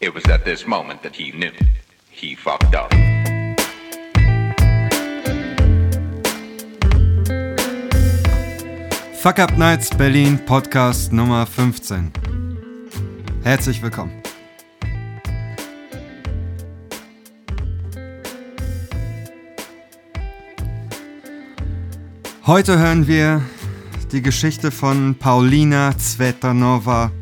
It was at this moment that he knew. He fucked up. Fuck Up Nights Berlin Podcast Nummer 15. Herzlich willkommen. Heute hören wir die Geschichte von Paulina Zvetanova.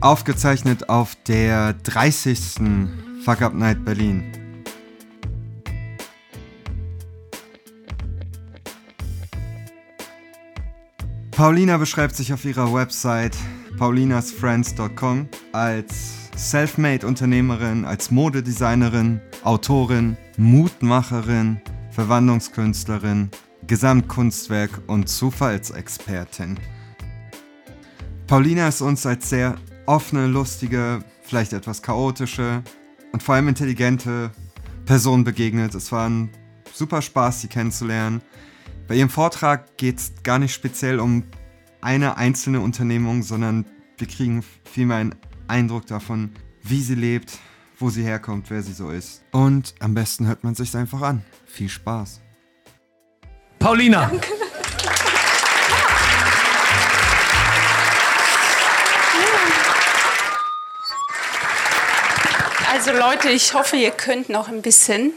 Aufgezeichnet auf der 30. Fuck Up Night Berlin. Paulina beschreibt sich auf ihrer Website paulinasfriends.com als Selfmade-Unternehmerin, als Modedesignerin, Autorin, Mutmacherin, Verwandlungskünstlerin, Gesamtkunstwerk und Zufallsexpertin. Paulina ist uns als sehr offene, lustige, vielleicht etwas chaotische und vor allem intelligente Person begegnet. Es war ein super Spaß, sie kennenzulernen. Bei ihrem Vortrag geht es gar nicht speziell um eine einzelne Unternehmung, sondern wir kriegen vielmehr einen Eindruck davon, wie sie lebt, wo sie herkommt, wer sie so ist. Und am besten hört man sich einfach an. Viel Spaß. Paulina. Danke. Also Leute, ich hoffe, ihr könnt noch ein bisschen.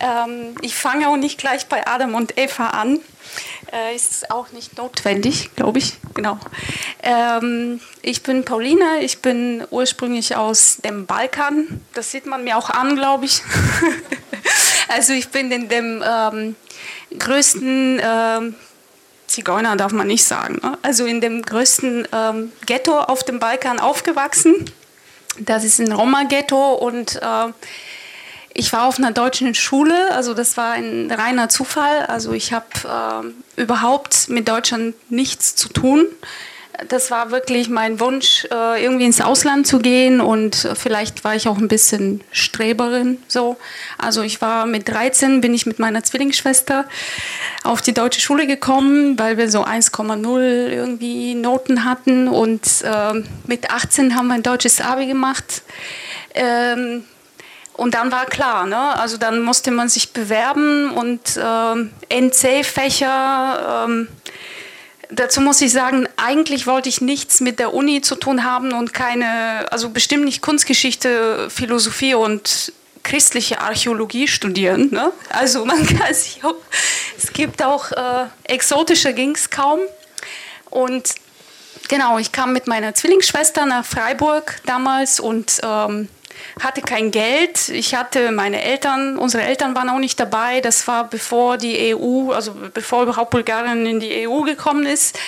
Ähm, ich fange auch nicht gleich bei Adam und Eva an. Äh, ist auch nicht notwendig, glaube ich. Genau. Ähm, ich bin Paulina, ich bin ursprünglich aus dem Balkan. Das sieht man mir auch an, glaube ich. also ich bin in dem ähm, größten ähm, Zigeuner darf man nicht sagen. Ne? Also in dem größten ähm, Ghetto auf dem Balkan aufgewachsen. Das ist ein Roma-Ghetto und äh, ich war auf einer deutschen Schule, also das war ein reiner Zufall. Also ich habe äh, überhaupt mit Deutschland nichts zu tun. Das war wirklich mein Wunsch, äh, irgendwie ins Ausland zu gehen und vielleicht war ich auch ein bisschen Streberin. So. Also ich war mit 13, bin ich mit meiner Zwillingsschwester auf die deutsche Schule gekommen, weil wir so 1,0 irgendwie Noten hatten und äh, mit 18 haben wir ein deutsches Abi gemacht. Ähm, und dann war klar, ne? also dann musste man sich bewerben und äh, NC-Fächer. Ähm, dazu muss ich sagen, eigentlich wollte ich nichts mit der Uni zu tun haben und keine, also bestimmt nicht Kunstgeschichte, Philosophie und christliche Archäologie studieren. Ne? Also man kann sich auch, es gibt auch äh, exotischer ging es kaum. Und genau, ich kam mit meiner Zwillingsschwester nach Freiburg damals und ähm, hatte kein Geld. Ich hatte meine Eltern, unsere Eltern waren auch nicht dabei. Das war bevor die EU, also bevor überhaupt Bulgarien in die EU gekommen ist.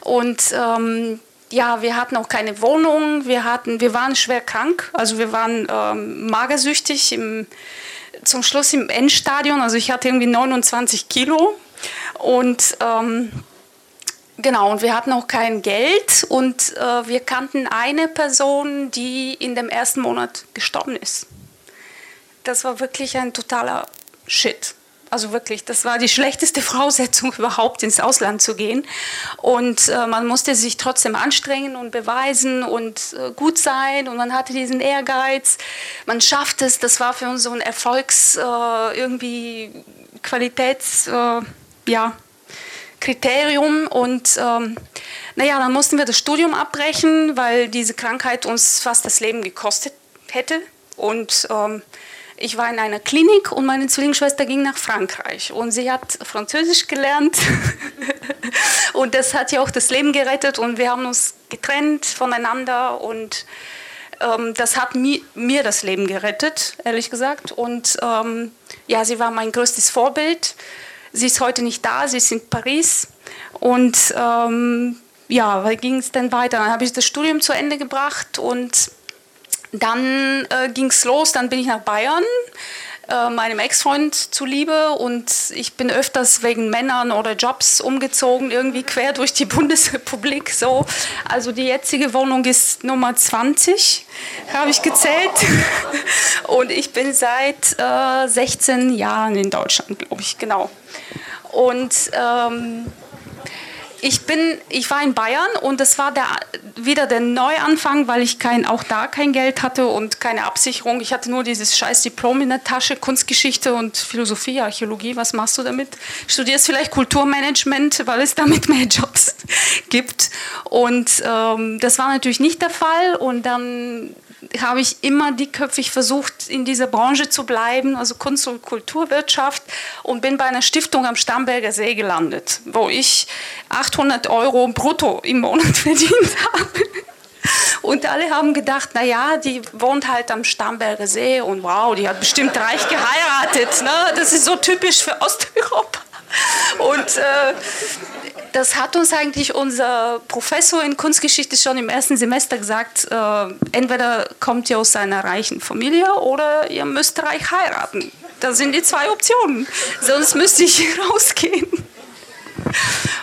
Und ähm, ja, wir hatten auch keine Wohnung. Wir hatten, wir waren schwer krank. Also wir waren ähm, magersüchtig im, zum Schluss im Endstadion. Also ich hatte irgendwie 29 Kilo und ähm, Genau, und wir hatten auch kein Geld und äh, wir kannten eine Person, die in dem ersten Monat gestorben ist. Das war wirklich ein totaler Shit. Also wirklich, das war die schlechteste Voraussetzung überhaupt ins Ausland zu gehen. Und äh, man musste sich trotzdem anstrengen und beweisen und äh, gut sein. Und man hatte diesen Ehrgeiz. Man schafft es. Das war für uns so ein Erfolgs, äh, irgendwie Qualitäts, äh, ja, Kriterium und ähm, naja, dann mussten wir das Studium abbrechen, weil diese Krankheit uns fast das Leben gekostet hätte. Und ähm, ich war in einer Klinik und meine Zwillingsschwester ging nach Frankreich und sie hat Französisch gelernt und das hat ihr auch das Leben gerettet und wir haben uns getrennt voneinander und ähm, das hat mi mir das Leben gerettet, ehrlich gesagt. Und ähm, ja, sie war mein größtes Vorbild. Sie ist heute nicht da, sie ist in Paris. Und ähm, ja, wie ging es denn weiter? Dann habe ich das Studium zu Ende gebracht und dann äh, ging es los. Dann bin ich nach Bayern äh, meinem Ex-Freund zuliebe und ich bin öfters wegen Männern oder Jobs umgezogen, irgendwie quer durch die Bundesrepublik. So. Also die jetzige Wohnung ist Nummer 20, habe ich gezählt. Und ich bin seit äh, 16 Jahren in Deutschland, glaube ich, genau. Und ähm, ich bin, ich war in Bayern und es war der, wieder der Neuanfang, weil ich kein, auch da kein Geld hatte und keine Absicherung. Ich hatte nur dieses scheiß Diplom in der Tasche, Kunstgeschichte und Philosophie, Archäologie. Was machst du damit? Studierst vielleicht Kulturmanagement, weil es damit mehr Jobs gibt. Und ähm, das war natürlich nicht der Fall. Und dann habe ich immer dickköpfig versucht, in dieser Branche zu bleiben, also Kunst- und Kulturwirtschaft, und bin bei einer Stiftung am Starnberger See gelandet, wo ich 800 Euro brutto im Monat verdient habe. Und alle haben gedacht, naja, die wohnt halt am Starnberger See und wow, die hat bestimmt reich geheiratet. Ne? Das ist so typisch für Osteuropa. Und äh, das hat uns eigentlich unser Professor in Kunstgeschichte schon im ersten Semester gesagt, äh, entweder kommt ihr aus einer reichen Familie oder ihr müsst reich heiraten. Das sind die zwei Optionen. Sonst müsste ich rausgehen.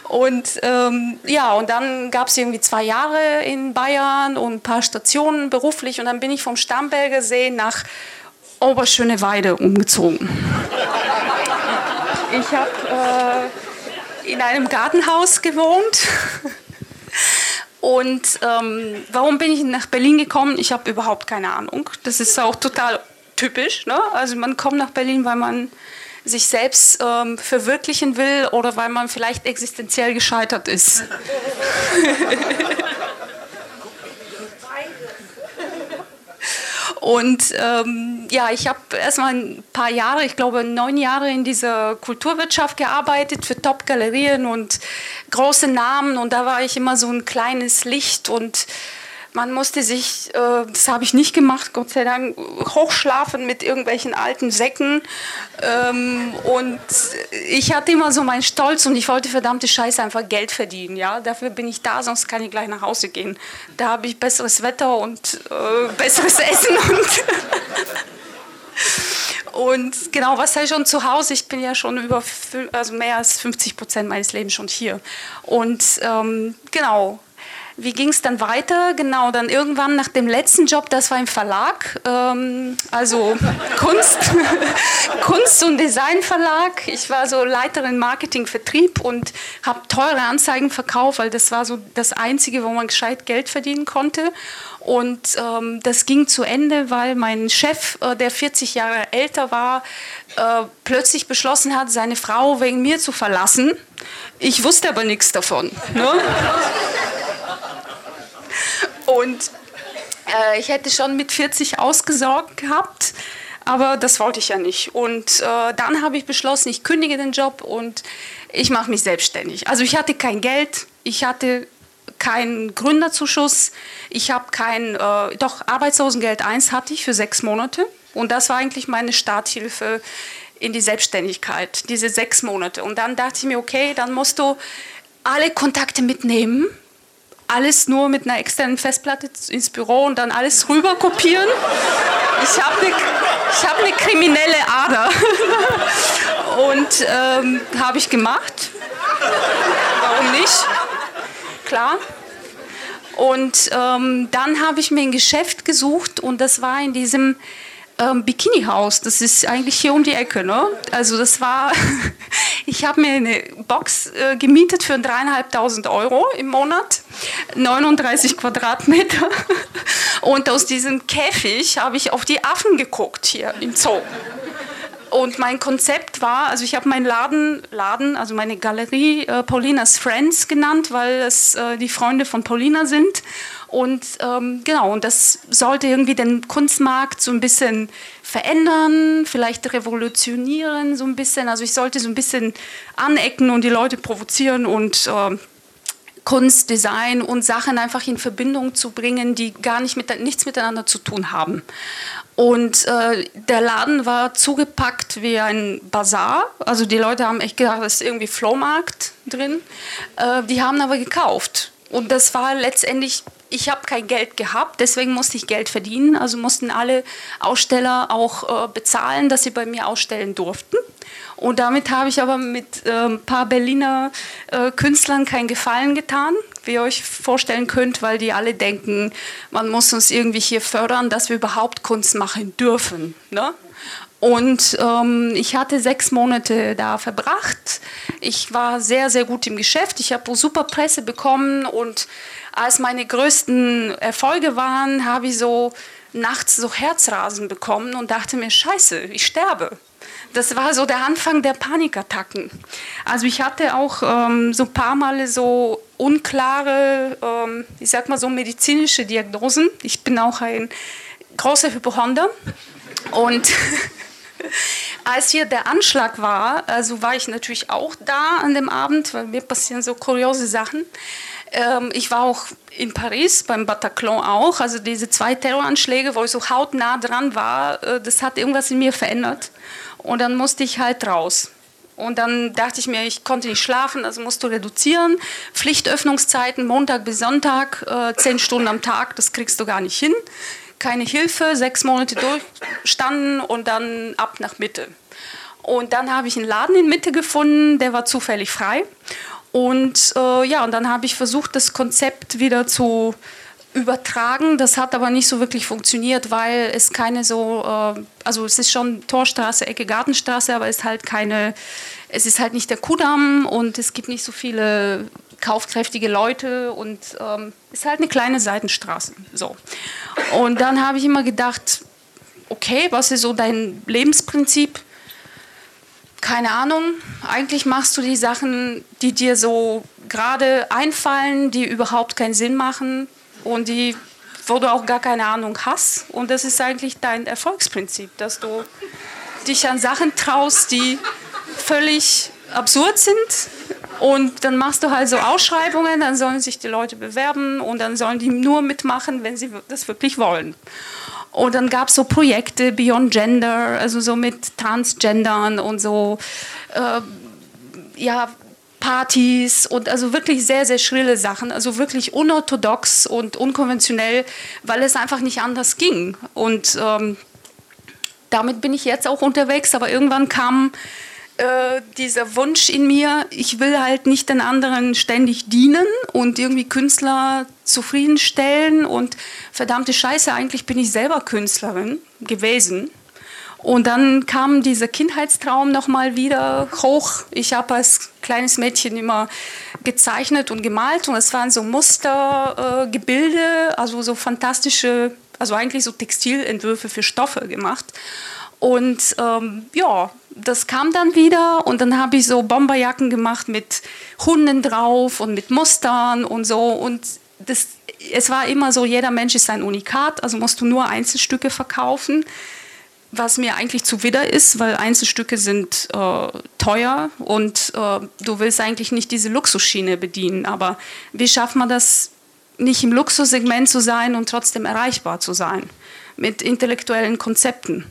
Und ähm, ja, und dann gab es irgendwie zwei Jahre in Bayern und ein paar Stationen beruflich und dann bin ich vom Starnberger See nach Oberschöneweide umgezogen. Ich habe äh, in einem Gartenhaus gewohnt. Und ähm, warum bin ich nach Berlin gekommen? Ich habe überhaupt keine Ahnung. Das ist auch total typisch. Ne? Also man kommt nach Berlin, weil man sich selbst ähm, verwirklichen will oder weil man vielleicht existenziell gescheitert ist. Und ähm, ja, ich habe erstmal ein paar Jahre, ich glaube neun Jahre in dieser Kulturwirtschaft gearbeitet für Top-Galerien und große Namen. Und da war ich immer so ein kleines Licht und man musste sich, äh, das habe ich nicht gemacht, Gott sei Dank, hochschlafen mit irgendwelchen alten Säcken. Ähm, und ich hatte immer so meinen Stolz und ich wollte verdammte Scheiße einfach Geld verdienen. Ja? Dafür bin ich da, sonst kann ich gleich nach Hause gehen. Da habe ich besseres Wetter und äh, besseres Essen. Und, und genau, was sei schon zu Hause? Ich bin ja schon über also mehr als 50 Prozent meines Lebens schon hier. Und ähm, genau, wie ging es dann weiter? Genau, dann irgendwann nach dem letzten Job, das war im Verlag, ähm, also Kunst, Kunst- und Designverlag. Ich war so Leiterin Marketing, Vertrieb und habe teure Anzeigen verkauft, weil das war so das Einzige, wo man gescheit Geld verdienen konnte. Und ähm, das ging zu Ende, weil mein Chef, äh, der 40 Jahre älter war, äh, plötzlich beschlossen hat, seine Frau wegen mir zu verlassen. Ich wusste aber nichts davon. Ne? Und äh, ich hätte schon mit 40 ausgesorgt gehabt, aber das wollte ich ja nicht. Und äh, dann habe ich beschlossen, ich kündige den Job und ich mache mich selbstständig. Also ich hatte kein Geld, ich hatte keinen Gründerzuschuss, ich habe kein, äh, doch Arbeitslosengeld 1 hatte ich für sechs Monate und das war eigentlich meine Starthilfe in die Selbstständigkeit, diese sechs Monate. Und dann dachte ich mir, okay, dann musst du alle Kontakte mitnehmen, alles nur mit einer externen Festplatte ins Büro und dann alles rüber kopieren. Ich habe eine hab ne kriminelle Ader. Und ähm, habe ich gemacht. Warum nicht? Klar. Und ähm, dann habe ich mir ein Geschäft gesucht und das war in diesem ähm, Bikini-Haus. Das ist eigentlich hier um die Ecke. Ne? Also das war, ich habe mir eine Box äh, gemietet für 3.500 Euro im Monat, 39 Quadratmeter. Und aus diesem Käfig habe ich auf die Affen geguckt hier im Zoo. Und mein Konzept war, also ich habe meinen Laden, Laden, also meine Galerie äh, Paulinas Friends genannt, weil es äh, die Freunde von Paulina sind. Und ähm, genau, und das sollte irgendwie den Kunstmarkt so ein bisschen verändern, vielleicht revolutionieren so ein bisschen. Also ich sollte so ein bisschen anecken und die Leute provozieren und äh, Kunst, Design und Sachen einfach in Verbindung zu bringen, die gar nicht mit, nichts miteinander zu tun haben. Und äh, der Laden war zugepackt wie ein Bazar. Also die Leute haben echt gedacht, es ist irgendwie Flohmarkt drin. Äh, die haben aber gekauft. Und das war letztendlich ich habe kein Geld gehabt, deswegen musste ich Geld verdienen. Also mussten alle Aussteller auch äh, bezahlen, dass sie bei mir ausstellen durften. Und damit habe ich aber mit äh, ein paar Berliner äh, Künstlern keinen Gefallen getan, wie ihr euch vorstellen könnt, weil die alle denken, man muss uns irgendwie hier fördern, dass wir überhaupt Kunst machen dürfen. Ne? Und ähm, ich hatte sechs Monate da verbracht. Ich war sehr, sehr gut im Geschäft. Ich habe super Presse bekommen. Und als meine größten Erfolge waren, habe ich so nachts so Herzrasen bekommen und dachte mir, scheiße, ich sterbe. Das war so der Anfang der Panikattacken. Also ich hatte auch ähm, so ein paar Mal so unklare, ähm, ich sag mal so medizinische Diagnosen. Ich bin auch ein großer Hypochonder und als hier der Anschlag war, also war ich natürlich auch da an dem Abend, weil mir passieren so kuriose Sachen. Ähm, ich war auch in Paris, beim Bataclan auch. Also diese zwei Terroranschläge, wo ich so hautnah dran war, äh, das hat irgendwas in mir verändert. Und dann musste ich halt raus. Und dann dachte ich mir, ich konnte nicht schlafen, also musst du reduzieren. Pflichtöffnungszeiten, Montag bis Sonntag, äh, zehn Stunden am Tag, das kriegst du gar nicht hin. Keine Hilfe, sechs Monate durchstanden und dann ab nach Mitte. Und dann habe ich einen Laden in Mitte gefunden, der war zufällig frei. Und äh, ja, und dann habe ich versucht, das Konzept wieder zu übertragen. Das hat aber nicht so wirklich funktioniert, weil es keine so, äh, also es ist schon Torstraße, Ecke Gartenstraße, aber es ist halt keine, es ist halt nicht der Kudamm und es gibt nicht so viele kaufkräftige Leute und ähm, ist halt eine kleine Seitenstraße. So. Und dann habe ich immer gedacht, okay, was ist so dein Lebensprinzip? keine Ahnung, eigentlich machst du die Sachen, die dir so gerade einfallen, die überhaupt keinen Sinn machen und die, wo du auch gar keine Ahnung hast. Und das ist eigentlich dein Erfolgsprinzip, dass du dich an Sachen traust, die völlig absurd sind. Und dann machst du halt so Ausschreibungen, dann sollen sich die Leute bewerben und dann sollen die nur mitmachen, wenn sie das wirklich wollen. Und dann gab es so Projekte Beyond Gender, also so mit Transgendern und so, äh, ja, Partys und also wirklich sehr, sehr schrille Sachen, also wirklich unorthodox und unkonventionell, weil es einfach nicht anders ging. Und ähm, damit bin ich jetzt auch unterwegs, aber irgendwann kam äh, dieser Wunsch in mir, ich will halt nicht den anderen ständig dienen und irgendwie Künstler zufriedenstellen und verdammte Scheiße, eigentlich bin ich selber Künstlerin gewesen. Und dann kam dieser Kindheitstraum nochmal wieder hoch. Ich habe als kleines Mädchen immer gezeichnet und gemalt und es waren so Mustergebilde, äh, also so fantastische, also eigentlich so Textilentwürfe für Stoffe gemacht. Und ähm, ja, das kam dann wieder und dann habe ich so Bomberjacken gemacht mit Hunden drauf und mit Mustern und so. Und das, es war immer so, jeder Mensch ist ein Unikat, also musst du nur Einzelstücke verkaufen, was mir eigentlich zuwider ist, weil Einzelstücke sind äh, teuer und äh, du willst eigentlich nicht diese Luxusschiene bedienen. Aber wie schafft man das, nicht im Luxussegment zu sein und trotzdem erreichbar zu sein? Mit intellektuellen Konzepten.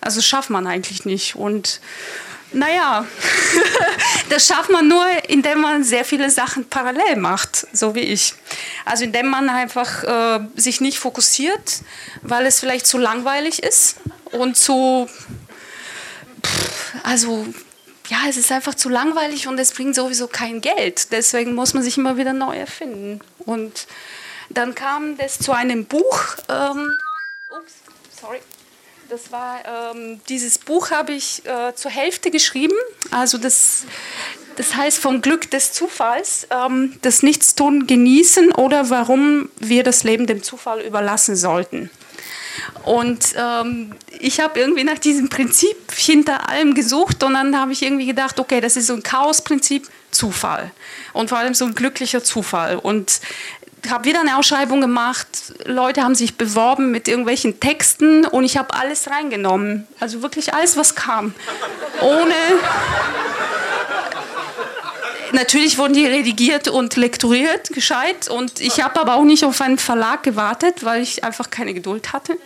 Also schafft man eigentlich nicht. Und naja, das schafft man nur, indem man sehr viele Sachen parallel macht, so wie ich. Also indem man einfach äh, sich nicht fokussiert, weil es vielleicht zu langweilig ist und zu, also ja, es ist einfach zu langweilig und es bringt sowieso kein Geld. Deswegen muss man sich immer wieder neu erfinden. Und dann kam das zu einem Buch. Ähm, ups, sorry. Das war ähm, dieses Buch habe ich äh, zur Hälfte geschrieben. Also das, das heißt vom Glück des Zufalls, ähm, das Nichtstun genießen oder warum wir das Leben dem Zufall überlassen sollten. Und ähm, ich habe irgendwie nach diesem Prinzip hinter allem gesucht und dann habe ich irgendwie gedacht, okay, das ist so ein Chaosprinzip, Zufall. Und vor allem so ein glücklicher Zufall. Und habe wieder eine Ausschreibung gemacht. Leute haben sich beworben mit irgendwelchen Texten und ich habe alles reingenommen. Also wirklich alles, was kam. Ohne. Natürlich wurden die redigiert und lektoriert, gescheit. Und ich habe aber auch nicht auf einen Verlag gewartet, weil ich einfach keine Geduld hatte.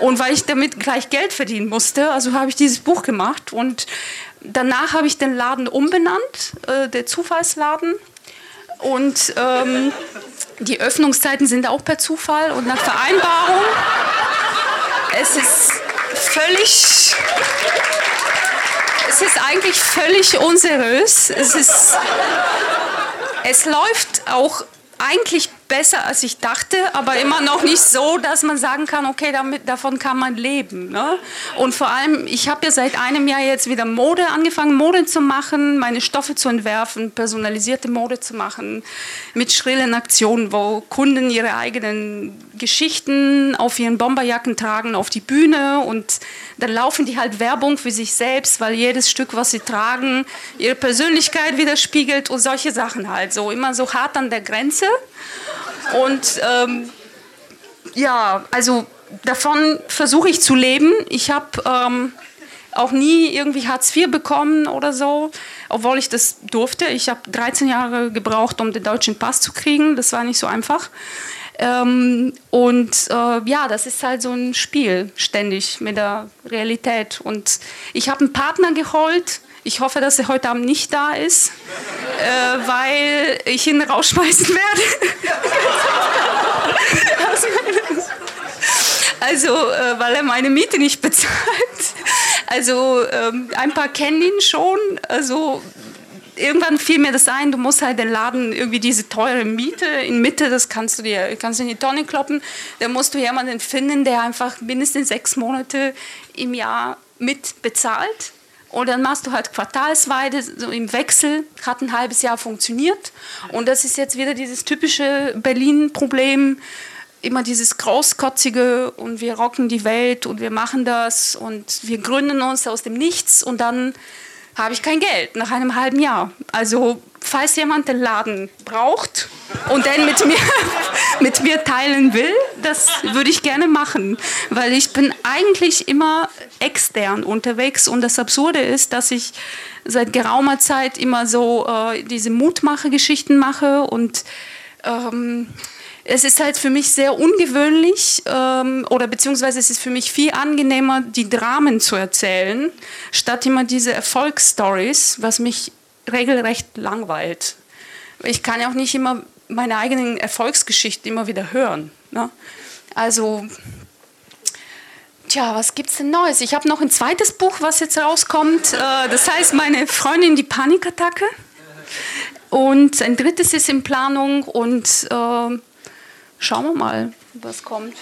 Und weil ich damit gleich Geld verdienen musste. Also habe ich dieses Buch gemacht. Und danach habe ich den Laden umbenannt, äh, der Zufallsladen. Und ähm, die Öffnungszeiten sind auch per Zufall und nach Vereinbarung. Es ist völlig. Es ist eigentlich völlig unseriös. Es ist. Es läuft auch eigentlich besser, als ich dachte, aber immer noch nicht so, dass man sagen kann, okay, damit, davon kann man leben. Ne? Und vor allem, ich habe ja seit einem Jahr jetzt wieder Mode angefangen, Mode zu machen, meine Stoffe zu entwerfen, personalisierte Mode zu machen, mit schrillen Aktionen, wo Kunden ihre eigenen Geschichten auf ihren Bomberjacken tragen auf die Bühne und dann laufen die halt Werbung für sich selbst, weil jedes Stück, was sie tragen, ihre Persönlichkeit widerspiegelt und solche Sachen halt. So immer so hart an der Grenze. Und ähm, ja, also davon versuche ich zu leben. Ich habe ähm, auch nie irgendwie Hartz IV bekommen oder so, obwohl ich das durfte. Ich habe 13 Jahre gebraucht, um den deutschen Pass zu kriegen. Das war nicht so einfach. Ähm, und äh, ja, das ist halt so ein Spiel ständig mit der Realität. Und ich habe einen Partner geholt. Ich hoffe, dass er heute Abend nicht da ist, äh, weil ich ihn rausschmeißen werde. also, äh, weil er meine Miete nicht bezahlt. Also, ähm, ein paar kennen ihn schon. Also, irgendwann fiel mir das ein, du musst halt den Laden irgendwie diese teure Miete in Mitte, das kannst du dir kannst in die Tonne kloppen. Da musst du jemanden finden, der einfach mindestens sechs Monate im Jahr mit bezahlt. Und dann machst du halt quartalsweise so im Wechsel, hat ein halbes Jahr funktioniert. Und das ist jetzt wieder dieses typische Berlin-Problem, immer dieses großkotzige und wir rocken die Welt und wir machen das und wir gründen uns aus dem Nichts und dann habe ich kein Geld nach einem halben Jahr. Also falls jemand den Laden braucht und den mit mir, mit mir teilen will, das würde ich gerne machen, weil ich bin eigentlich immer extern unterwegs und das Absurde ist, dass ich seit geraumer Zeit immer so äh, diese Mutmache-Geschichten mache und ähm, es ist halt für mich sehr ungewöhnlich ähm, oder beziehungsweise es ist für mich viel angenehmer, die Dramen zu erzählen, statt immer diese Erfolgsstories, was mich regelrecht langweilt. Ich kann ja auch nicht immer meine eigenen Erfolgsgeschichten immer wieder hören. Ne? Also, tja, was gibt's denn Neues? Ich habe noch ein zweites Buch, was jetzt rauskommt. Äh, das heißt Meine Freundin die Panikattacke. Und ein drittes ist in Planung und äh, schauen wir mal, was kommt.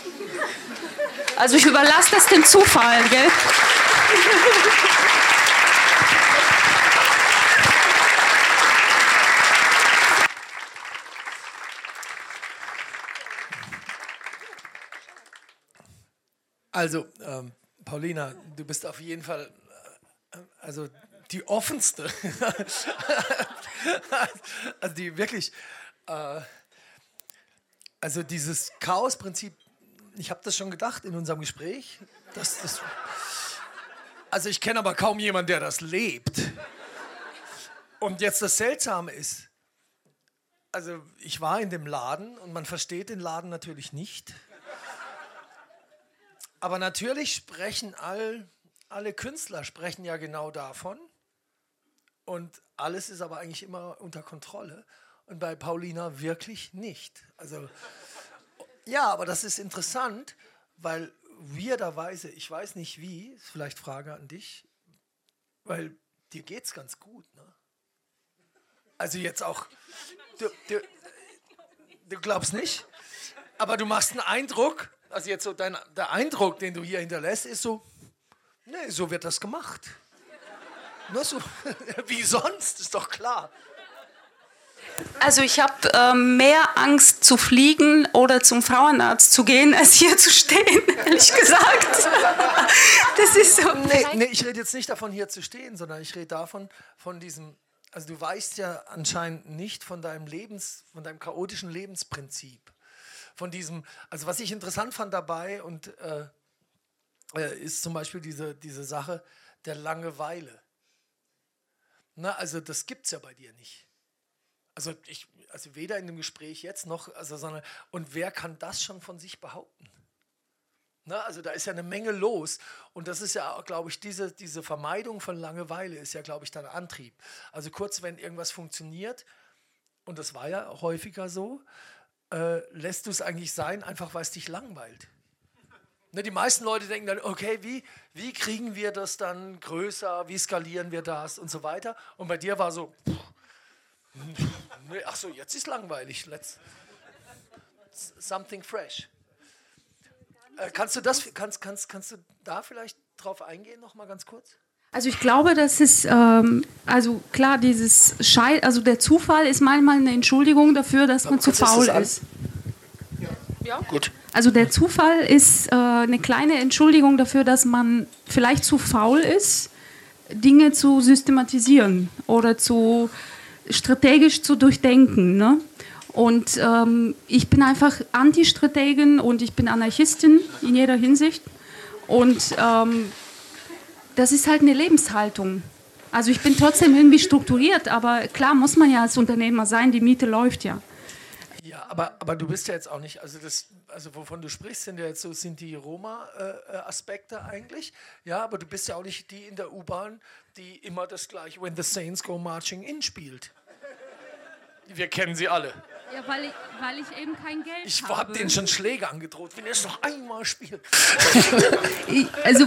Also ich überlasse das dem Zufall, gell? Also, ähm, Paulina, du bist auf jeden Fall äh, also die offenste. also die wirklich, äh, also dieses Chaos-Prinzip, ich habe das schon gedacht in unserem Gespräch. Dass das, also ich kenne aber kaum jemanden, der das lebt. Und jetzt das Seltsame ist, also ich war in dem Laden und man versteht den Laden natürlich nicht. Aber natürlich sprechen all, alle Künstler sprechen ja genau davon. Und alles ist aber eigentlich immer unter Kontrolle. Und bei Paulina wirklich nicht. Also, ja, aber das ist interessant, weil weirderweise, ich weiß nicht wie, ist vielleicht Frage an dich, weil dir geht's ganz gut, ne? Also jetzt auch, du, du, du glaubst nicht, aber du machst einen Eindruck, also jetzt so dein, der Eindruck, den du hier hinterlässt, ist so, nee, so wird das gemacht. Nur so, wie sonst, ist doch klar. Also ich habe äh, mehr Angst zu fliegen oder zum Frauenarzt zu gehen, als hier zu stehen, ehrlich gesagt. Das ist so. Nee, nee ich rede jetzt nicht davon, hier zu stehen, sondern ich rede davon, von diesem, also du weißt ja anscheinend nicht von deinem Lebens, von deinem chaotischen Lebensprinzip. Von diesem, also was ich interessant fand dabei und äh, äh ist zum Beispiel diese, diese Sache der Langeweile. Na, also das gibt es ja bei dir nicht. Also, ich, also weder in dem Gespräch jetzt noch, also, sondern, und wer kann das schon von sich behaupten? Na, also da ist ja eine Menge los und das ist ja, glaube ich, diese, diese Vermeidung von Langeweile ist ja, glaube ich, dein Antrieb. Also kurz, wenn irgendwas funktioniert, und das war ja häufiger so, äh, lässt du es eigentlich sein, einfach weil es dich langweilt. Ne, die meisten Leute denken dann, okay, wie, wie kriegen wir das dann größer, wie skalieren wir das und so weiter. Und bei dir war so, pff, ach so, jetzt ist langweilig. Let's, something fresh. Äh, kannst du das, kannst, kannst, kannst du da vielleicht drauf eingehen, noch mal ganz kurz? Also ich glaube, dass es, ähm, also klar, dieses Schei also der Zufall ist manchmal eine Entschuldigung dafür, dass man zu ist faul das an- ist. Gut. Also der Zufall ist äh, eine kleine Entschuldigung dafür, dass man vielleicht zu faul ist, Dinge zu systematisieren oder zu strategisch zu durchdenken. Ne? Und ähm, ich bin einfach Anti-Strategin und ich bin Anarchistin in jeder Hinsicht. Und ähm, das ist halt eine Lebenshaltung. Also ich bin trotzdem irgendwie strukturiert, aber klar muss man ja als Unternehmer sein, die Miete läuft ja. Ja, aber, aber du bist ja jetzt auch nicht, also das, also wovon du sprichst, sind ja jetzt so, sind die Roma-Aspekte eigentlich. Ja, aber du bist ja auch nicht die in der U-Bahn, die immer das gleiche When the Saints Go Marching In spielt. Wir kennen sie alle. Ja, weil ich, weil ich eben kein Geld Ich habe denen schon Schläge angedroht, wenn ihr es noch einmal spielt. Ich, also,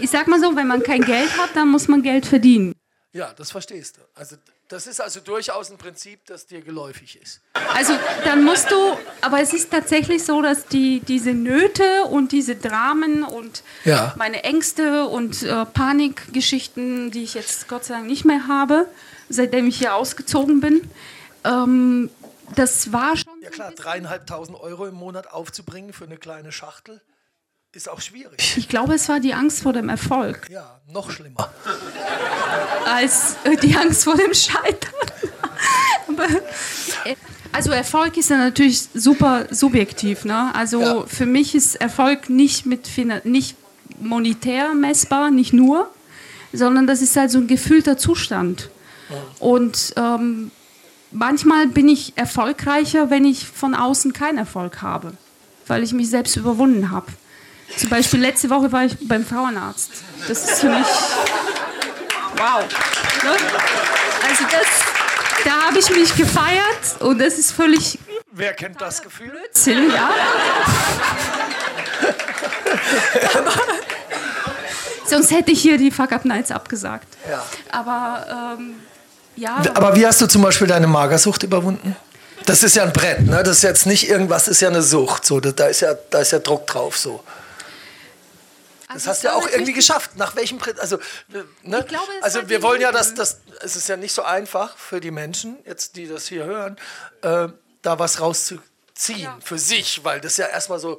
ich sag mal so, wenn man kein Geld hat, dann muss man Geld verdienen. Ja, das verstehst du. Also das ist also durchaus ein Prinzip, das dir geläufig ist. Also, dann musst du, aber es ist tatsächlich so, dass die, diese Nöte und diese Dramen und Ja. meine Ängste und äh, Panikgeschichten, die ich jetzt Gott sei Dank nicht mehr habe, seitdem ich hier ausgezogen bin, ähm, das war schon. Ja klar, dreieinhalbtausend Euro im Monat aufzubringen für eine kleine Schachtel ist auch schwierig. Ich glaube, es war die Angst vor dem Erfolg, Ja, noch schlimmer. als äh, die Angst vor dem Scheitern. Äh, also Erfolg ist ja natürlich super subjektiv. Ne? Also Ja. für mich ist Erfolg nicht, mit nicht monetär messbar, nicht nur, sondern das ist halt so ein gefühlter Zustand. Und ähm, manchmal bin ich erfolgreicher, wenn ich von außen keinen Erfolg habe, weil ich mich selbst überwunden habe. Zum Beispiel letzte Woche war ich beim Frauenarzt. Das ist für mich wow. Ne? Also das, da habe ich mich gefeiert und das ist völlig Wer kennt das Gefühl? Blödsinn, ja. Sonst hätte ich hier die Fuck Up Nights abgesagt. Ja. Aber ähm, ja, Aber wie hast du zum Beispiel deine Magersucht überwunden? Das ist ja ein Brett, ne? Das ist jetzt nicht irgendwas, das ist ja eine Sucht. So, da, da ist ja, da ist ja Druck drauf. So. Das also hast du ja auch irgendwie geschafft. Nach welchem Prinzip? Also, ne? Ich glaube, also wir wollen ja, dass das. Es ist ja nicht so einfach für die Menschen, jetzt die das hier hören, äh, da was rauszuziehen Ja. für sich, weil das ja erstmal so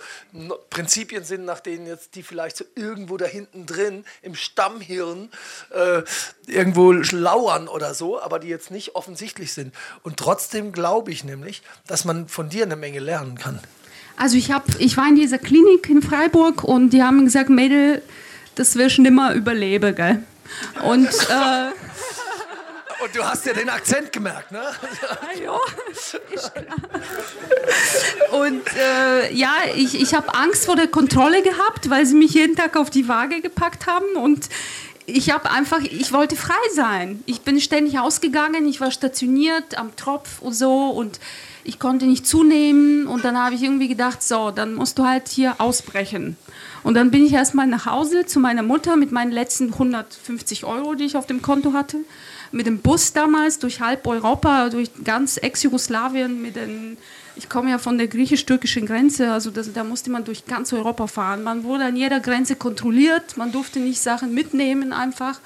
Prinzipien sind, nach denen jetzt die vielleicht so irgendwo da hinten drin im Stammhirn äh, irgendwo lauern oder so, aber die jetzt nicht offensichtlich sind. Und trotzdem glaube ich nämlich, dass man von dir eine Menge lernen kann. Also ich, hab, ich war in dieser Klinik in Freiburg und die haben gesagt, Mädel, das wirst nimmer überleben, gell? Und äh, Und du hast ja den Akzent gemerkt, ne? ja, ist klar. Und äh, ja, ich, ich habe Angst vor der Kontrolle gehabt, weil sie mich jeden Tag auf die Waage gepackt haben und ich habe einfach, ich wollte frei sein. Ich bin ständig ausgegangen, ich war stationiert am Tropf und so und ich konnte nicht zunehmen und dann habe ich irgendwie gedacht, so, dann musst du halt hier ausbrechen. Und dann bin ich erstmal nach Hause zu meiner Mutter mit meinen letzten 150 Euro, die ich auf dem Konto hatte. Mit dem Bus damals durch halb Europa, durch ganz Ex-Jugoslawien, mit den ich komme ja von der griechisch-türkischen Grenze, also das, da musste man durch ganz Europa fahren. Man wurde an jeder Grenze kontrolliert, man durfte nicht Sachen mitnehmen einfach.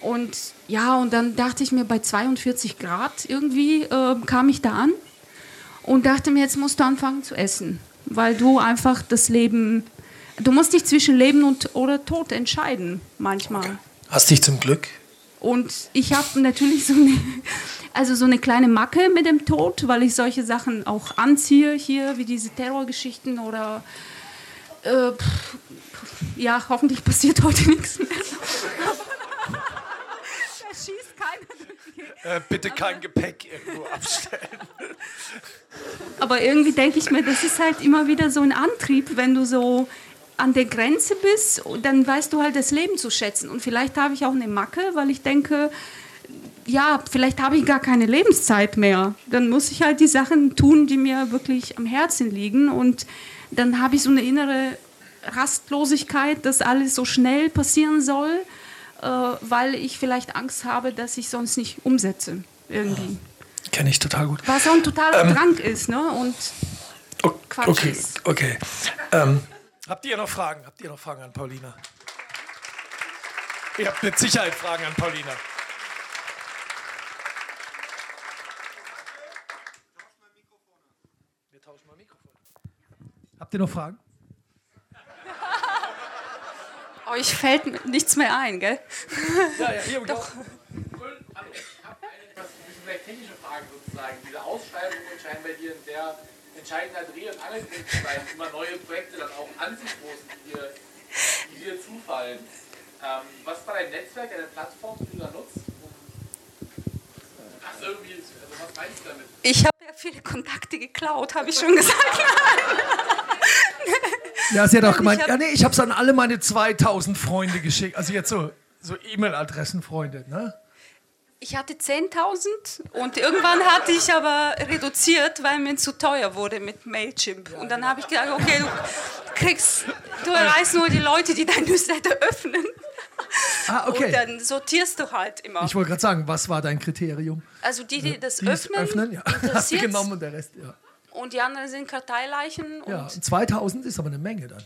Und ja, und dann dachte ich mir, bei 42 Grad irgendwie äh, kam ich da an und dachte mir, jetzt musst du anfangen zu essen, weil du einfach das Leben, du musst dich zwischen Leben und oder Tod entscheiden manchmal. Hast dich zum Glück. Und ich habe natürlich so eine, also so eine kleine Macke mit dem Tod, weil ich solche Sachen auch anziehe hier, wie diese Terrorgeschichten oder äh, pff, ja, hoffentlich passiert heute nichts mehr. da schießt keiner durch die Äh, bitte kein Gepäck irgendwo abstellen. Aber irgendwie denke ich mir, das ist halt immer wieder so ein Antrieb, wenn du so an der Grenze bist, dann weißt du halt das Leben zu schätzen. Und vielleicht habe ich auch eine Macke, weil ich denke, ja, vielleicht habe ich gar keine Lebenszeit mehr. Dann muss ich halt die Sachen tun, die mir wirklich am Herzen liegen. Und dann habe ich so eine innere Rastlosigkeit, dass alles so schnell passieren soll, äh, weil ich vielleicht Angst habe, dass ich sonst nicht umsetze. Irgendwie. Kenne ich total gut. Was auch ein totaler Drang ist, ne? Und Quatsch Okay, ist. okay. Ähm, habt ihr noch Fragen? Habt ihr noch Fragen an Paulina? Ihr habt mit Sicherheit Fragen an Paulina. Wir tauschen mal Mikrofon. Habt ihr noch Fragen? Euch fällt nichts mehr ein, gell? Ja, ja, hier Doch. Hallo, ich habe eine etwas technische Frage sozusagen. Diese Ausschreibungen scheinen bei dir ein sehr entscheidender Dreh- und Angelpunkt zu sein, immer neue Projekte dann auch anzustoßen, die dir, die dir zufallen. Ähm, was ist bei deinem Netzwerk, deine Plattform, die du da nutzt? Also irgendwie, also was meinst du damit? Ich habe ja viele Kontakte geklaut, habe ich schon gesagt. Ja, sie hat auch Ich gemeint, hab- ja, nee, ich habe es an alle meine 2000 Freunde geschickt. Also jetzt so, so E-Mail-Adressen-Freunde, ne? Ich hatte 10.000 und irgendwann hatte ich aber reduziert, weil mir zu teuer wurde mit Mailchimp. Und dann habe ich gedacht, okay, du kriegst, du erreichst nur die Leute, die dein Newsletter öffnen. Ah, Und okay. dann sortierst du halt immer. Ich wollte gerade sagen, was war dein Kriterium? Also die, die das Die öffnen, öffnen ja. Hast du interessiert's. genommen und der Rest, ja. und die anderen sind Karteileichen. Ja, Und, und 2000 ist aber eine Menge dann.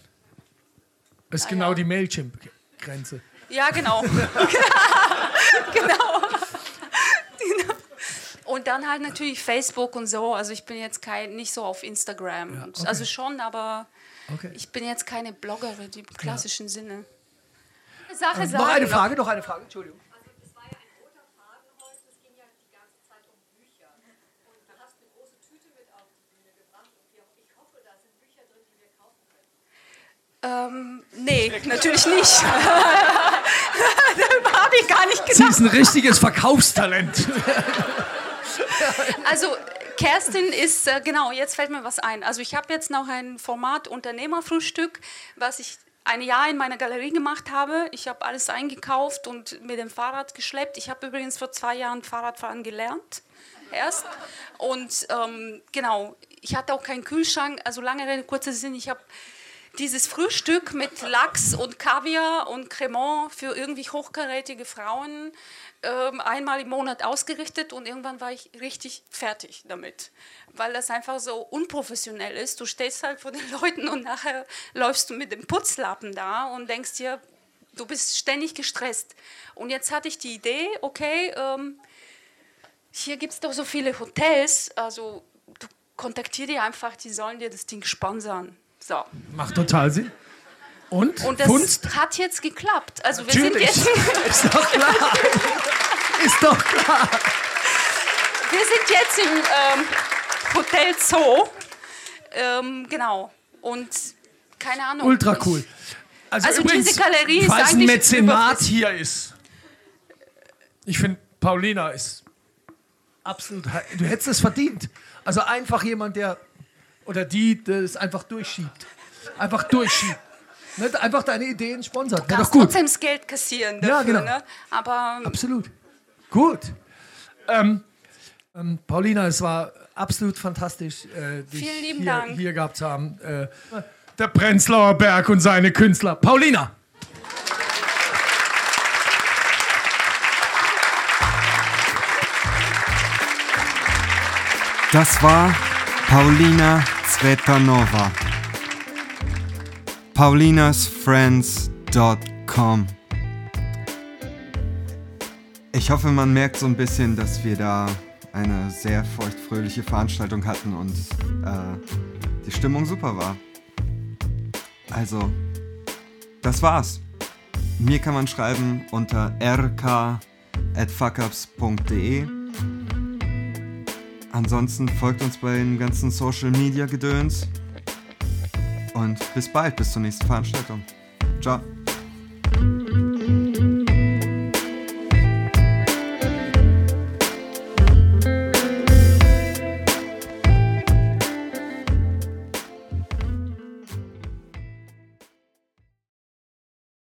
Das ist genau ja. die Mailchimp-Grenze. ja, genau. genau. Und dann halt natürlich Facebook und so. Also ich bin jetzt kein, nicht so auf Instagram. Ja, Und- okay. Also schon, aber Okay. ich bin jetzt keine Bloggerin im klassischen Sinne. Eine Sache Ähm, sagen noch eine. Frage, noch eine Frage, Entschuldigung. Also das war ja ein roter Faden heute, es ging ja die ganze Zeit um Bücher. Und du hast eine große Tüte mit auf die Bühne gebracht und wir- ich hoffe, da sind Bücher drin, die wir kaufen können. Ähm, nee, natürlich nicht. Habe ich gar nicht Sie gedacht. ist ein richtiges Verkaufstalent. Also Kerstin ist, äh, genau, jetzt fällt mir was ein. Also ich habe jetzt noch ein Format Unternehmerfrühstück, was ich ein Jahr in meiner Galerie gemacht habe. Ich habe alles eingekauft und mit dem Fahrrad geschleppt. Ich habe übrigens vor zwei Jahren Fahrradfahren gelernt. Erst. Und ähm, genau, ich hatte auch keinen Kühlschrank. Also lange Rede, kurzer Sinn, ich habe dieses Frühstück mit Lachs und Kaviar und Cremant für irgendwie hochkarätige Frauen ähm, einmal im Monat ausgerichtet und irgendwann war ich richtig fertig damit, weil das einfach so unprofessionell ist. Du stehst halt vor den Leuten und nachher läufst du mit dem Putzlappen da und denkst dir, du bist ständig gestresst. Und jetzt hatte ich die Idee, okay, ähm, hier gibt es doch so viele Hotels, also du kontaktier die einfach, die sollen dir das Ding sponsern. So. Macht total Sinn. Und? Und das Funst? hat jetzt geklappt. Also wir sind Natürlich. jetzt, Ist doch klar. Ist doch klar. wir sind jetzt im ähm, Hotel Zoo. Ähm, genau. Und keine Ahnung. Ultra cool. Also, Also übrigens, diese Galerie ist falls ein Mäzenat hier ist, ich finde, Paulina ist absolut, du hättest es verdient. Also einfach jemand, der, oder die, der es einfach durchschiebt. Einfach durchschiebt. Nicht einfach deine Ideen sponsert. Wäre Kannst trotzdem das Geld kassieren dafür. Ja, genau. ne? Aber Absolut. Gut. Ähm, ähm, Paulina, es war absolut fantastisch, äh, dich Vielen lieben hier, Dank. hier gehabt zu haben. Äh, der Prenzlauer Berg und seine Künstler. Paulina. Das war Paulina Zvetanova. paulinasfriends.com Ich hoffe, man merkt so ein bisschen, dass wir da eine sehr feuchtfröhliche Veranstaltung hatten und äh, die Stimmung super war. Also, das war's. Mir kann man schreiben unter rk.fuckups.de. Ansonsten folgt uns bei den ganzen Social Media Gedöns. Und bis bald, bis zur nächsten Veranstaltung. Ciao.